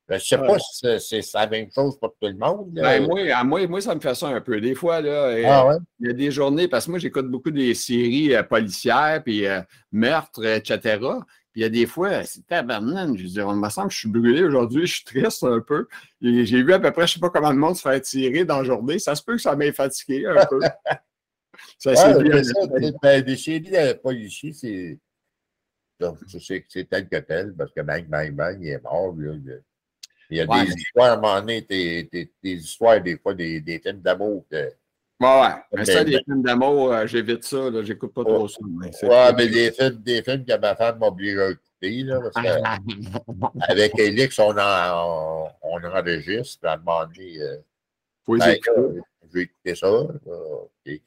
Je ne sais pas si c'est- la même chose pour tout le monde. Ben, moi, à moi, moi, ça me fait ça un peu. Des fois, là, ah ouais? il y a des journées, parce que moi, j'écoute beaucoup des séries euh, policières, puis euh, meurtres, etc. Puis il y a des fois, c'est tabarnane. Je veux dire, on me semble que je suis brûlé aujourd'hui, je suis triste un peu. J'ai vu à peu près, je ne sais pas comment le monde se fait tirer dans la journée. Ça se peut que ça m'ait fatigué un peu. ça Ouais, s'est bien c'est ça, ben, des séries de policiers, c'est. C'est tel que tel, parce que bang, bang, bang, il est mort. là. Il y a- Ouais. des histoires, à un moment donné, des, des- des histoires, des fois, des, des films d'amour. que- Ouais, ouais. Mais ça, Ben, des films d'amour, euh, j'évite ça. là. J'écoute pas trop ça. mais c'est- Ouais, mais des films, des films que ma femme m'oblige à écouter, là, parce que avec Elix, on, en, on, on enregistre, puis à un moment donné, euh, ben, écouter. là, je vais écouter ça. là.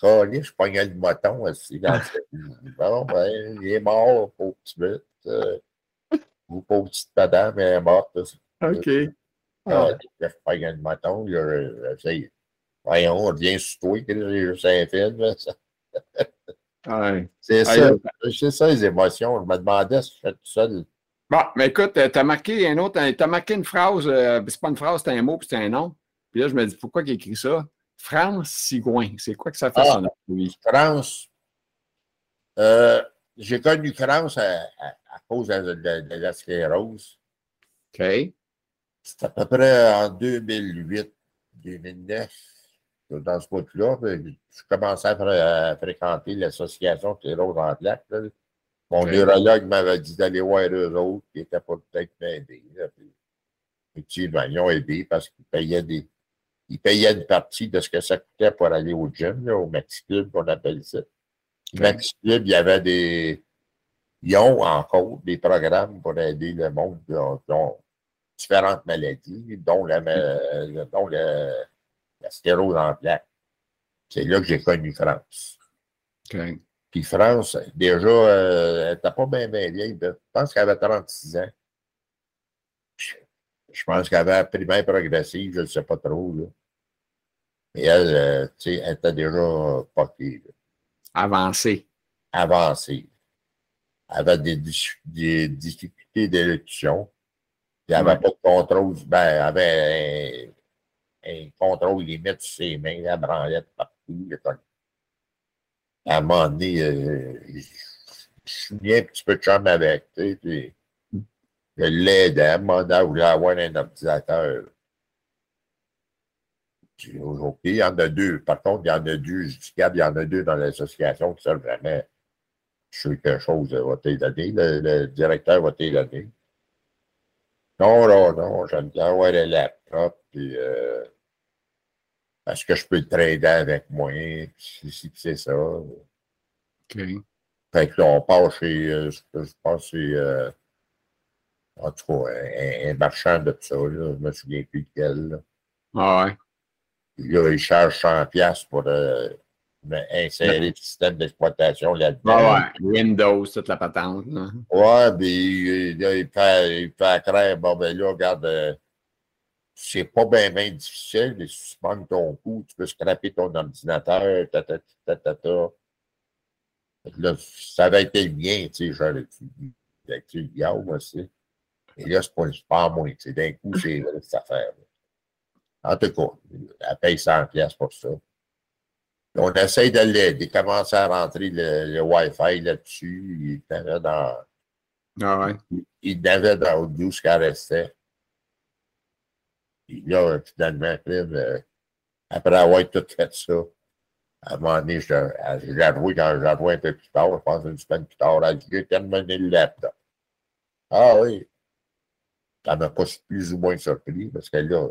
Je pognais le moton aussi dans le Bon, ben, il est mort, pauvre petit bête. Euh, ou pauvre petite madame, elle est morte. OK. Ah, je pognais le moton, j'essaye. Voyons, on revient sur toi, que j'ai juste un film. Ouais. C'est ça, c'est ça les émotions. Je me demandais si je suis tout seul. Bon, mais écoute, tu as marqué un autre, tu as marqué une phrase, euh, c'est pas une phrase, c'est un mot, puis c'est un nom. Puis là, je me dis, pourquoi il a écrit ça? France Sigouin. C'est quoi que ça fait, Ah. son nom? France, euh, j'ai connu France à, à- à cause de, de- de la sclérose. OK. C'était à peu près en 2008, 2009, dans ce bout-là. puis Je commençais à, fré- à fréquenter l'association sclérose en plaques. là. Mon Ok. neurologue m'avait dit d'aller voir eux autres qui étaient pas peut-être m'aider. Effectivement, ils ont aidé parce qu'ils payaient des. Ils payaient une partie de ce que ça coûtait pour aller au gym, là, au Maxi Club, qu'on appelle ça. Club, il y avait des. Ils ont encore des programmes pour aider le monde qui ont, différentes maladies, dont la, ma- dont la, la sclérose en plaques. C'est là que j'ai connu France. Puis France, déjà, euh, elle n'était pas bien, bien vieille. Je pense qu'elle avait 36 ans. Je, pense qu'elle avait bien progressive, je ne sais pas trop. Là. Mais elle, euh, tu sais, elle était déjà poquée, là, Avancé. avancée. Elle avait des, des difficultés d'élocution. Puis elle n'avait Ouais. pas de contrôle. Ben, elle avait un, un contrôle limite sur ses mains, elle branlait partout. À un moment donné, euh, je je suis bien un petit peu de chambre avec, tu sais, puis je l'aidais, à un moment donné, elle voulait avoir un ordinateur. OK, il y en a deux. Par contre, il y en a deux, Gab, il y en a deux dans l'association qui servent jamais. Je quelque chose va donner, le, le directeur va te donner. Non, non, non, j'aime bien avoir le laptop, puis euh, est-ce que je peux le trader avec moi, si, puis c'est ça. OK. Fait que là, on part chez, euh, je, pense c'est, euh, en tout cas, un, un marchand de ça, là, je me souviens plus de quel. là. Ah ouais. Puis là, il charge 100$ pour euh, insérer le système d'exploitation là-dedans. Ah ouais, Windows, toute la patente. Là. Ouais, puis il, il, fait, il fait craindre, bon, ben là, regarde, euh, c'est pas bien, bien difficile, tu manques ton coup, tu peux scraper ton ordinateur, ta, ta, ta, ta, ta. Là, ça avait été le mien, tu sais, genre, avec le Yahoo aussi. Et là, c'est pas, pas moi, tu sais, d'un coup, c'est cette affaire. En tout cas, elle paye 100 pièces pour ça. On essaye de l'aider, commencer à rentrer le, le Wi-Fi là-dessus. Il avait dans. Ah ouais. Il avait dans Audio ce qu'elle restait. Puis là, finalement, euh, après avoir tout fait ça, à un moment donné, j'ai avoué quand j'ai avoué un peu plus tard, je pense une semaine plus tard, j'ai terminé le laptop. Ah oui. Ça m'a pas plus ou moins surpris parce que là,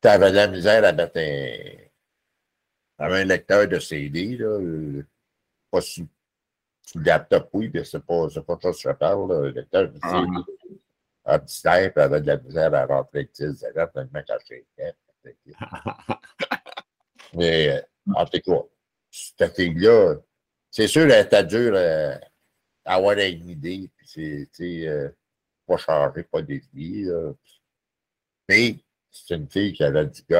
tu avais de la misère à mettre un, un lecteur de CD, là, euh, pas sous, sous le laptop, oui, mais c'est pas, pas ça que je parle, là, le lecteur de CD. Ah. puis avait de la misère à rentrer avec 10 tellement caché. Mais, euh, en tout cas, cette fille-là, c'est sûr, elle était dure à avoir une idée, puis c'est, tu sais, euh, pas changer, pas dévier. Mais, c'est une fille qui avait du guts.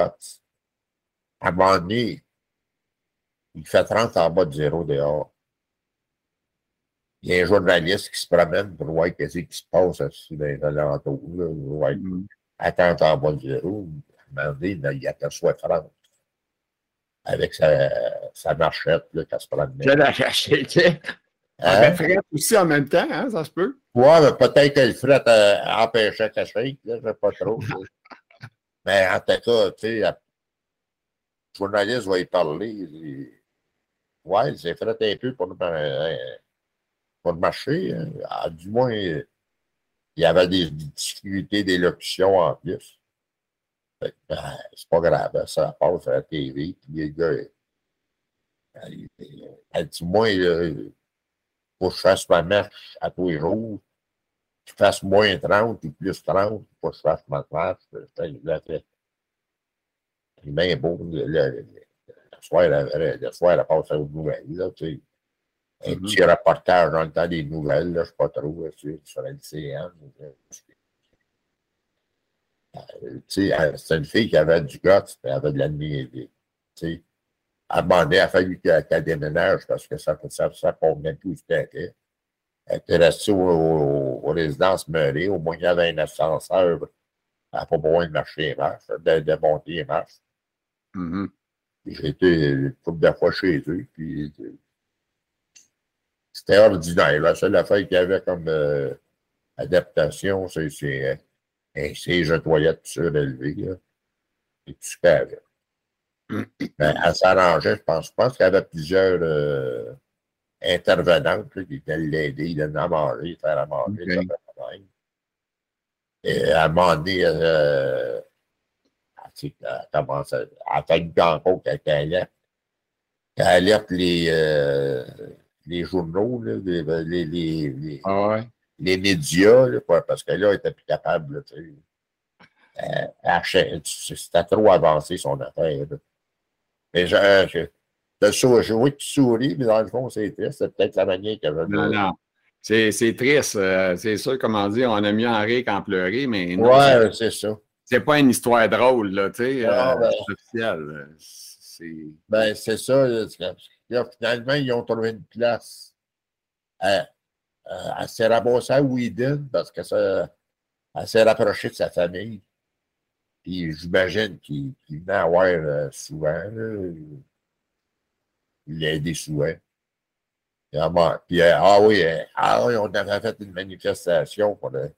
À un moment donné, il fait 30 en bas de zéro dehors. Il y a un journaliste qui se promène pour voir ce qui se passe dans les alentours. Là, ouais. mm -hmm. en bas de zéro. À un moment donné, il aperçoit 30. Avec sa, sa marchette, là, qu'elle se promenait. Je la cherchais. Hein? Elle aussi en même temps, hein, ça se peut? Ouais, mais peut-être que le fret euh, empêchait qu'elle shake, là, je sais pas trop. Mais en tout cas, tu sais, le journaliste va y parler. Ouais, c'est fait un peu pour, pour marcher. Hein. Ah, du moins, il y avait des difficultés d'élocution en plus. Ben, c'est pas grave, hein, ça passe à la TV. Puis les gars, elle, du moins, il faut que je fasse ma marche à tous les jours tu fasses moins 30 ou plus 30 pour que je fasse ma marche. Je l'ai fait. C'est bien beau. Le, le, le, soir, le, le soir, elle passe aux nouvelles. Là, tu sais. Un mm -hmm. petit reportage dans le temps des nouvelles, là, je ne sais pas trop, tu sais, sur LCN. Euh, c'est une fille qui avait du goût, elle avait de l'admiration. À un moment donné, il a fallu qu'elle qu déménage parce que ça ne ça, ça convenait plus ce qu'elle était. Elle était restée aux, aux résidences meurées. Au moins, il y avait un ascenseur. Elle n'a pas besoin de marcher les marches, de, de monter les marches. Mm -hmm. J'ai été une couple de fois chez eux. Puis c'était ordinaire. La seule affaire qu'il y avait comme euh, adaptation, c'est un siège de toilette surélevé. Là. Et tout ce qu'elle avait. Ben, elle s'arrangeait, je pense. Je pense qu'il y avait plusieurs. Euh, intervenante là, qui était l'aider, il a à manger, faire à manger. Okay. Et à un moment donné, euh, elle commence à, à faire une rencontre avec alerte. Elle alerte les, euh, les journaux, là, les, les, les, ah ouais. les médias, là, parce que là, elle était plus capable. Là, euh, C'était trop avancé son affaire. Là. Mais je, je de jouer, tu souris, mais dans le fond, c'est triste. C'est peut-être la manière qu'elle veut Non, non. C'est, c'est triste. Euh, c'est sûr, comme on dit, on a mieux en rire qu'en pleurer, mais non. Ouais, c'est ça. C'est pas une histoire drôle, là, tu sais. Ah, euh, ben, c'est. Ben, c'est ça. Là, finalement, ils ont trouvé une place. Elle, elle s'est ramassée à Whedon parce que ça, elle s'est rapprochée de sa famille. Puis j'imagine qu'il, qu'il venait à voir euh, souvent. Là, il a des souhaits. Puis, euh, ah, oui, euh, ah oui, on avait fait une manifestation pour le,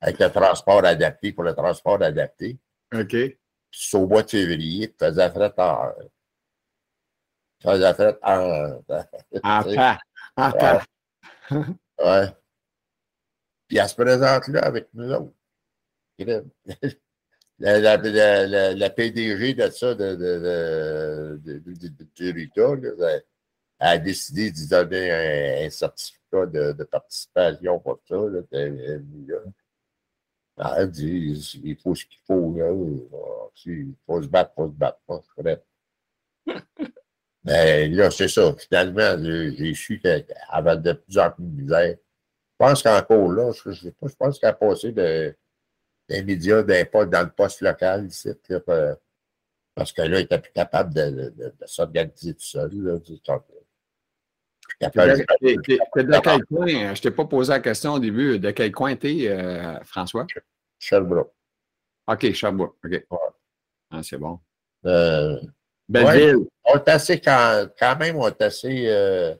avec le transport adapté, pour le transport adapté. OK. C'est au mois de février, tu faisais fret en. Tu faisais fret en. En temps. En temps. Ouais. Puis elle se présente là avec nous autres. La, la, la, la, PDG de ça, de, de, de, de, de Rita, là, a décidé de donner un, un certificat de, de, participation pour ça. Là, Ah, dit, il faut ce qu'il faut. Là. Il faut se battre, il faut se battre. Pas, prêt. Mais là, c'est ça. Finalement, j'ai su qu'elle avait de plus en plus de misère. Je pense qu'encore là, je sais pas, je pense qu'elle a passé de, des médias d'impact dans le poste local ici. parce que là, il était plus capable de, de, de, s'organiser tout seul. Là, de quel coin? Je t'ai pas posé la question au début. De quel coin t'es, euh, François? Sherbrooke. OK, Sherbrooke. OK. Ah, c'est bon. Euh, Belle ville. On est assez, quand, quand, même, on est assez. Euh,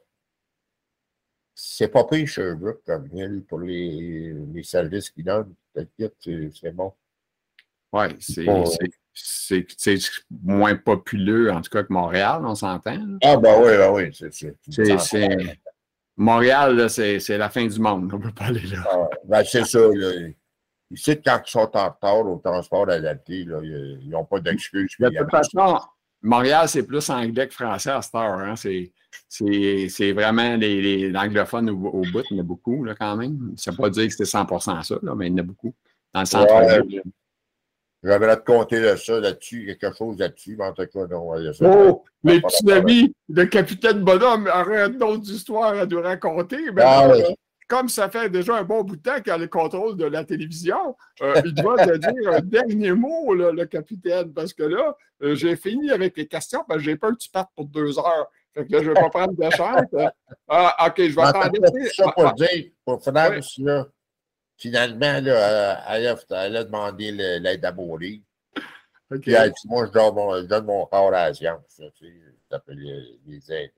c'est pas pire Sherbrooke comme ville pour les, les services qu'ils donnent. C'est bon. Oui, c'est moins populeux, en tout cas, que Montréal, on s'entend. Ah, ben oui, ben oui. C'est. Montréal, c'est la fin du monde. On ne peut pas aller là. Ah, ben c'est ça. Là. Ici, quand ils sont en retard au transport adapté, là, ils n'ont pas d'excuses. De toute façon, Montréal, c'est plus anglais que français à cette heure. Hein? C'est vraiment les, les anglophones au, au, bout, il y en a beaucoup là, quand même. Ça ne veut pas dire que c'était 100% ça, là, mais il y en a beaucoup. Dans le centre ouais, J'aimerais te compter de ça là-dessus, quelque chose là-dessus, mais en tout cas, non. Ça, oh, les petits amis, le capitaine Bonhomme arrête d'autres histoires à nous raconter. Mais ah, ouais comme ça fait déjà un bon bout de temps qu'il a le contrôle de la télévision, euh, il doit te dire un dernier mot, le capitaine, parce que là, euh, j'ai fini avec les questions, parce que j'ai peur que tu partes pour deux heures. Fait que là, je ne vais pas prendre de chance. Ah, OK, je vais attendre. ça pour dire, pour oui. là, finalement, là, elle, a, elle a demandé l'aide à mourir. Okay. Puis elle dit, moi, je donne mon, je donne mon corps à la science. Tu sais, ça peut les, les aider.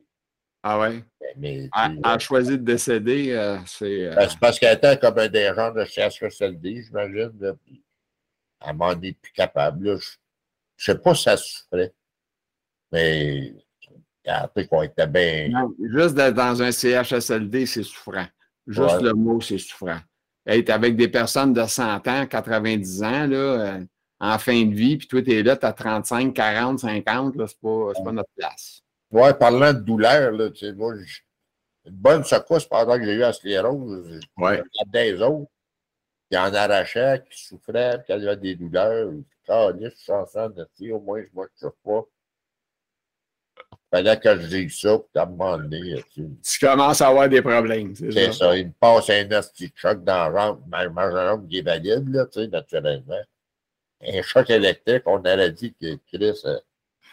Ah oui? Mais, elle, a choisi de décéder, euh, c'est. Euh... Ben, c'est parce qu'elle était comme un des gens de CHSLD, j'imagine. Elle m'en est plus capable. Là. Je ne sais pas si ça souffrait. Mais qu'on était bien. Non, juste d'être dans un CHSLD, c'est souffrant. Juste ouais. le mot, c'est souffrant. Être avec des personnes de 100 ans, 90 ans, là, euh, en fin de vie, puis toi, tu es là, tu as 35, 40, 50, ce n'est pas, pas notre place. Oui, parlant de douleur, là, tu sais, moi, une bonne secousse pendant que j'ai eu la sclérose. Ouais. des autres qui en arrachaient, qui souffraient, qui avaient des douleurs. Ah, je suis en de au moins, je ne me pas. Fallait que je dise ça, puis à un moment donné, tu, tu commences à avoir des problèmes. C'est ça. ça. Il me passe un petit choc dans la jambe, ma, ma qui est valide, là, tu sais, naturellement. Un choc électrique, on aurait dit que Chris. Euh,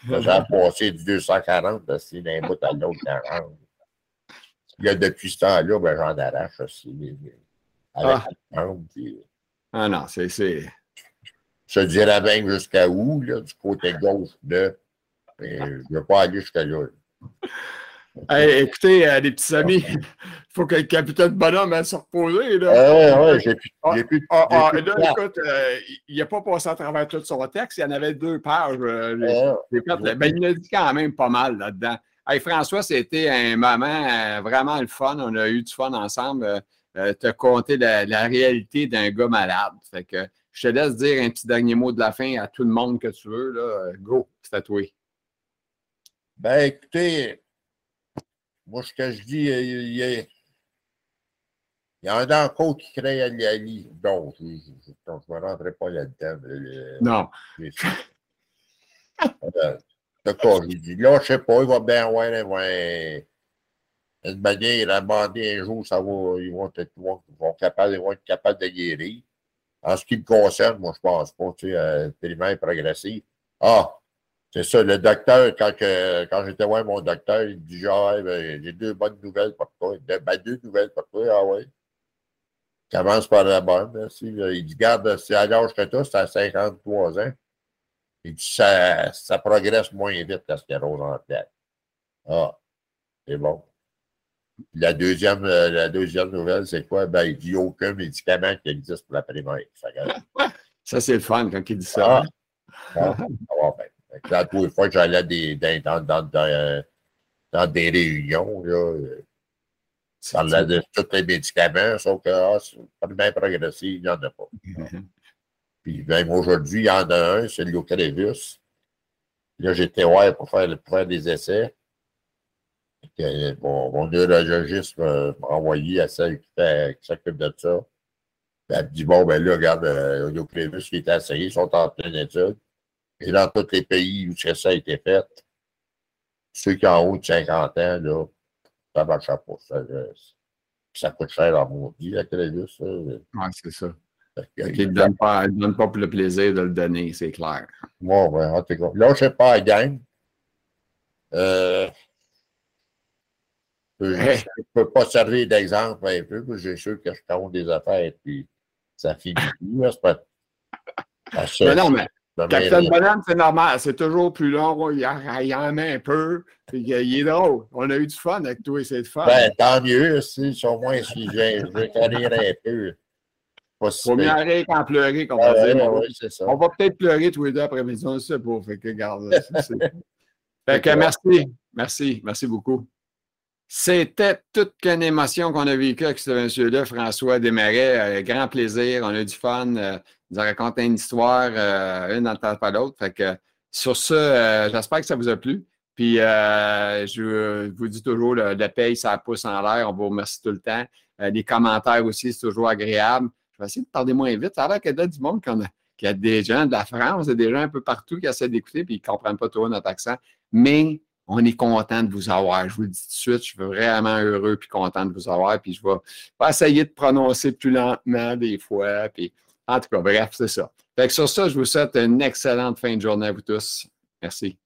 j'ai passé du 240 aussi d'un bout à l'autre dans Il y a depuis ce temps-là, ben, j'en arrache aussi. Avec ah. ah non, c'est. Je dirais même jusqu'à où, là, du côté gauche de. Je ne veux pas aller jusqu'à là. Hey, écoutez, euh, les petits amis, il faut que le capitaine Bonhomme aille se reposer. Là. Oui, oui, j'ai plus, ah, j'ai plus, ah, ah, là, écoute, euh, il n'a pas passé à travers tout son texte. Il y en avait deux pages. Euh, ben, il a dit quand même pas mal là-dedans. Hey, François, c'était un moment euh, vraiment le fun. On a eu du fun ensemble. Euh, te compter la, la réalité d'un gars malade. Fait que je te laisse dire un petit dernier mot de la fin à tout le monde que tu veux. Là. Go, c'est à toi. Ben, écoutez, moi, ce que je dis, il y a, il y a un encore qui crée Ali. Donc, je ne me rentrerai pas là-dedans. Non. D'accord, je dis, là, je ne sais pas, il va bien avoir ouais, une manière à demander un jour, ça va, ils vont être, ils vont, vont capable, ils vont être capables de guérir. En ce qui me concerne, moi, je pense pas, tu sais, euh, primaire progressif. Ah, c'est ça, le docteur, quand, quand j'étais voir mon docteur, il me dit genre, ben, j'ai deux bonnes nouvelles pour toi. Ben, deux nouvelles pour toi, ah ouais. Commence par la bonne. Merci. Il dit, garde, c'est à l'âge que tu c'est à 53 ans. Il dit, ça, ça progresse moins vite la sclérose en tête. Ah, c'est bon. La deuxième, euh, la deuxième nouvelle, c'est quoi? Ben, il dit aucun médicament qui existe pour la primaire. Ça, c'est le fun quand il dit ça. Ah, ah, ah ben. Quand tous les fois que j'allais des, dans, dans, dans, euh, dans, des réunions, là, ça parlait de tous les médicaments, sauf que ah, bien progressif, il n'y en a pas. Mm-hmm. Puis même aujourd'hui, il y en a un, c'est le Leucrévis. Là, j'étais ouais pour faire, pour faire des essais. bon, mon neurologiste m'a envoyé à celle qui, s'occupe de ça. Elle dit Bon, ben là, regarde, euh, qui est essayé, ils sont en pleine étude. Et dans tous les pays où ça a été fait, ceux qui ont en haut de 50 ans, là, ça ne marche pas. Ça, ça, coûte cher à maudit, la Clévis. Oui, c'est ça. Il ne donne, pas, donne pas pour le plaisir de le donner, c'est clair. Bon, ouais, en tout cas. Là, je ne sais pas gang. Euh, je ne peux pas servir d'exemple un peu, parce que j'ai sûr que je compte des affaires et puis ça finit plus. Mais non, mais Capitaine Bonhomme, c'est normal. C'est toujours plus long. Il, en met un peu. il est drôle. On a eu du fun avec toi. C'est fun. Ben, tant mieux. Si, au moins, si je, je rire un peu. Faut mieux rire qu'en pleurer, comme on va dire. On va peut-être pleurer tous les deux après-midi. On ne sait pas. Fait que, regarde. fait que, merci. Merci. Merci beaucoup. C'était toute une émotion qu'on a vécue avec ce monsieur-là, François Desmarais. Euh, grand plaisir, on a eu du fun. Euh, nous a raconté une histoire, euh, une n'entend pas l'autre. Fait que sur ça, j'espère que ça vous a plu. Puis je vous dis toujours, le, le paye, ça pousse en l'air. On vous remercie tout le temps. les commentaires aussi, c'est toujours agréable. Je vais essayer de parler moins vite. Ça a l'air qu'il y a du monde qu'il y a des gens de la France, des gens un peu partout qui essaient d'écouter et qui ne comprennent pas trop notre accent. Mais on est content de vous avoir. Je vous le dis tout de suite, je suis vraiment heureux et content de vous avoir. Puis je vais, essayer de prononcer plus lentement des fois. Puis, en tout cas, bref, c'est ça. Fait que sur ça, je vous souhaite une excellente fin de journée à vous tous. Merci.